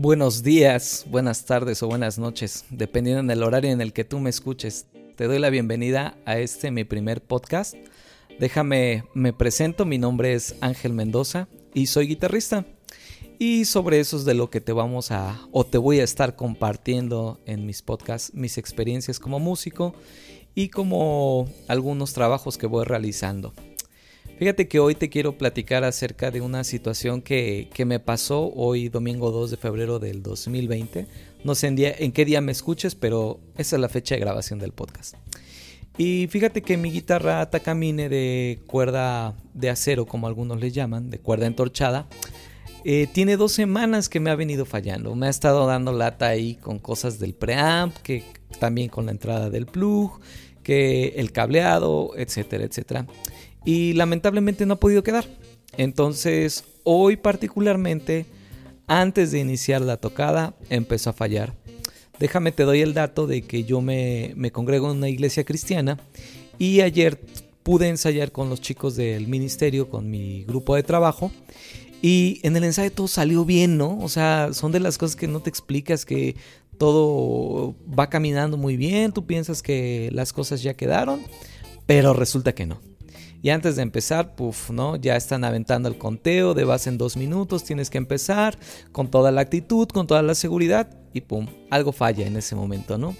Buenos días, buenas tardes o buenas noches, dependiendo del horario en el que tú me escuches. Te doy la bienvenida a este mi primer podcast. Déjame, me presento, mi nombre es Ángel Mendoza y soy guitarrista. Y sobre eso es de lo que te vamos a o te voy a estar compartiendo en mis podcasts, mis experiencias como músico y como algunos trabajos que voy realizando. Fíjate que hoy te quiero platicar acerca de una situación que, me pasó hoy domingo 2 de febrero del 2020. No sé en, en, qué día me escuches, pero esa es la fecha de grabación del podcast. Y fíjate que mi guitarra Takamine de cuerda de acero, como algunos le llaman, de cuerda entorchada, eh, tiene dos semanas que me ha venido fallando. Me ha estado dando lata ahí con cosas del preamp, que también con la entrada del plug, que el cableado, etcétera, etcétera y lamentablemente no ha podido quedar. Entonces, hoy particularmente, antes de iniciar la tocada, empezó a fallar. Déjame te doy el dato de que yo me, me congrego en una iglesia cristiana y ayer pude ensayar con los chicos del ministerio, con mi grupo de trabajo. Y en el ensayo todo salió bien, ¿no? O sea, son de las cosas que no te explicas que todo va caminando muy bien, tú piensas que las cosas ya quedaron, pero resulta que no. Y antes de empezar, puff, ¿no? Ya están aventando el conteo de base en dos minutos, tienes que empezar con toda la actitud, con toda la seguridad y pum, algo falla en ese momento, ¿no?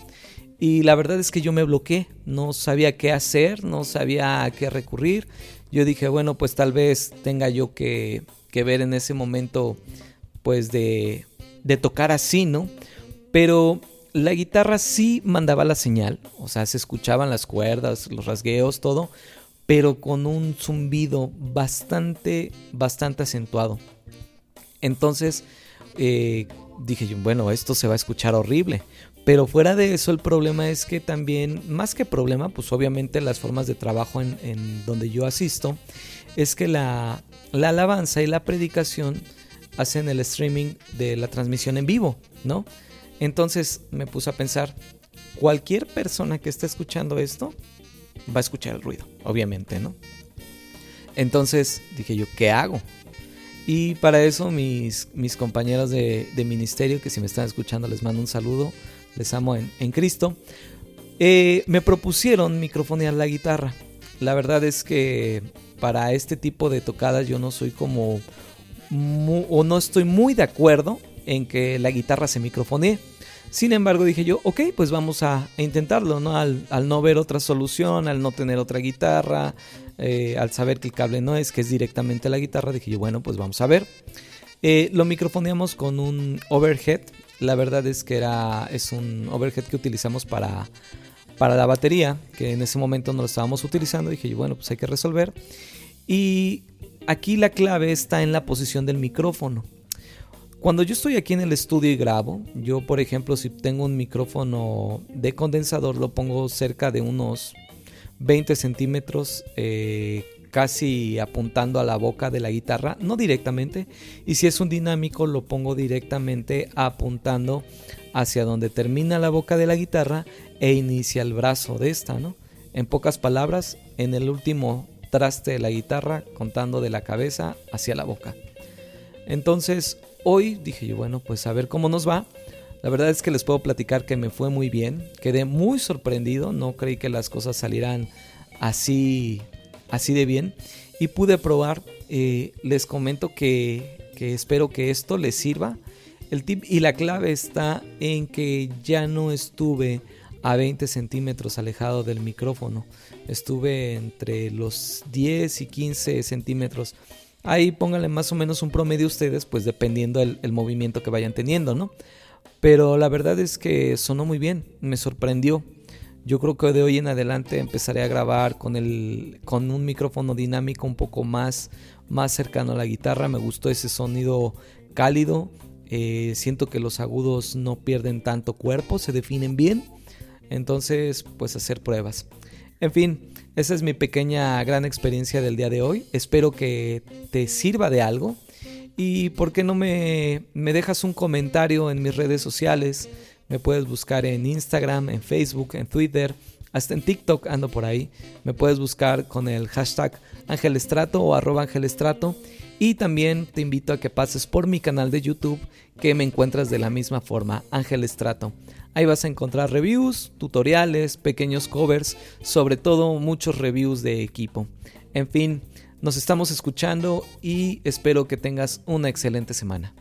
Y la verdad es que yo me bloqueé, no sabía qué hacer, no sabía a qué recurrir. Yo dije, bueno, pues tal vez tenga yo que, ver en ese momento, pues de, de tocar así, ¿no? Pero la guitarra sí mandaba la señal, o sea, se escuchaban las cuerdas, los rasgueos, todo, pero con un zumbido bastante, bastante acentuado. Entonces eh, dije bueno, esto se va a escuchar horrible. Pero fuera de eso, el problema es que también, más que problema, pues obviamente las formas de trabajo en, donde yo asisto, es que la, la alabanza y la predicación hacen el streaming de la transmisión en vivo, ¿no? Entonces me puse a pensar, cualquier persona que esté escuchando esto va a escuchar el ruido, obviamente, ¿no? Entonces dije yo, ¿qué hago? Y para eso mis, mis compañeros de, ministerio, que si me están escuchando les mando un saludo, les amo en, Cristo, eh, me propusieron microfonear la guitarra. La verdad es que para este tipo de tocadas yo no soy como, o no estoy muy de acuerdo en que la guitarra se microfonee. Sin embargo, dije yo, ok, pues vamos a, intentarlo, ¿no? Al, no ver otra solución, al no tener otra guitarra, eh, al saber que el cable no es, que es directamente la guitarra, dije yo, bueno, pues vamos a ver. Eh, lo microfoneamos con un overhead. La verdad es que era, es un overhead que utilizamos para, para la batería, que en ese momento no lo estábamos utilizando. Dije yo, bueno, pues hay que resolver. Y aquí la clave está en la posición del micrófono. Cuando yo estoy aquí en el estudio y grabo, yo por ejemplo si tengo un micrófono de condensador lo pongo cerca de unos 20 centímetros eh, casi apuntando a la boca de la guitarra, no directamente, y si es un dinámico lo pongo directamente apuntando hacia donde termina la boca de la guitarra e inicia el brazo de esta, ¿no? En pocas palabras, en el último traste de la guitarra, contando de la cabeza hacia la boca. Entonces, hoy dije yo, bueno, pues a ver cómo nos va. La verdad es que les puedo platicar que me fue muy bien. Quedé muy sorprendido. No creí que las cosas salieran así, así de bien. Y pude probar. Eh, les comento que, que espero que esto les sirva. El tip y la clave está en que ya no estuve a 20 centímetros alejado del micrófono. Estuve entre los 10 y 15 centímetros Ahí pónganle más o menos un promedio ustedes, pues dependiendo el, movimiento que vayan teniendo, ¿no? Pero la verdad es que sonó muy bien, me sorprendió. Yo creo que de hoy en adelante empezaré a grabar con, el, con un micrófono dinámico un poco más, más cercano a la guitarra. Me gustó ese sonido cálido. Eh, siento que los agudos no pierden tanto cuerpo, se definen bien. Entonces, pues hacer pruebas. En fin, esa es mi pequeña gran experiencia del día de hoy. Espero que te sirva de algo. Y por qué no me, me dejas un comentario en mis redes sociales. Me puedes buscar en Instagram, en Facebook, en Twitter, hasta en TikTok ando por ahí. Me puedes buscar con el hashtag Angelestrato o arroba Angelestrato. Y también te invito a que pases por mi canal de YouTube que me encuentras de la misma forma, Ángel Estrato. Ahí vas a encontrar reviews, tutoriales, pequeños covers, sobre todo muchos reviews de equipo. En fin, nos estamos escuchando y espero que tengas una excelente semana.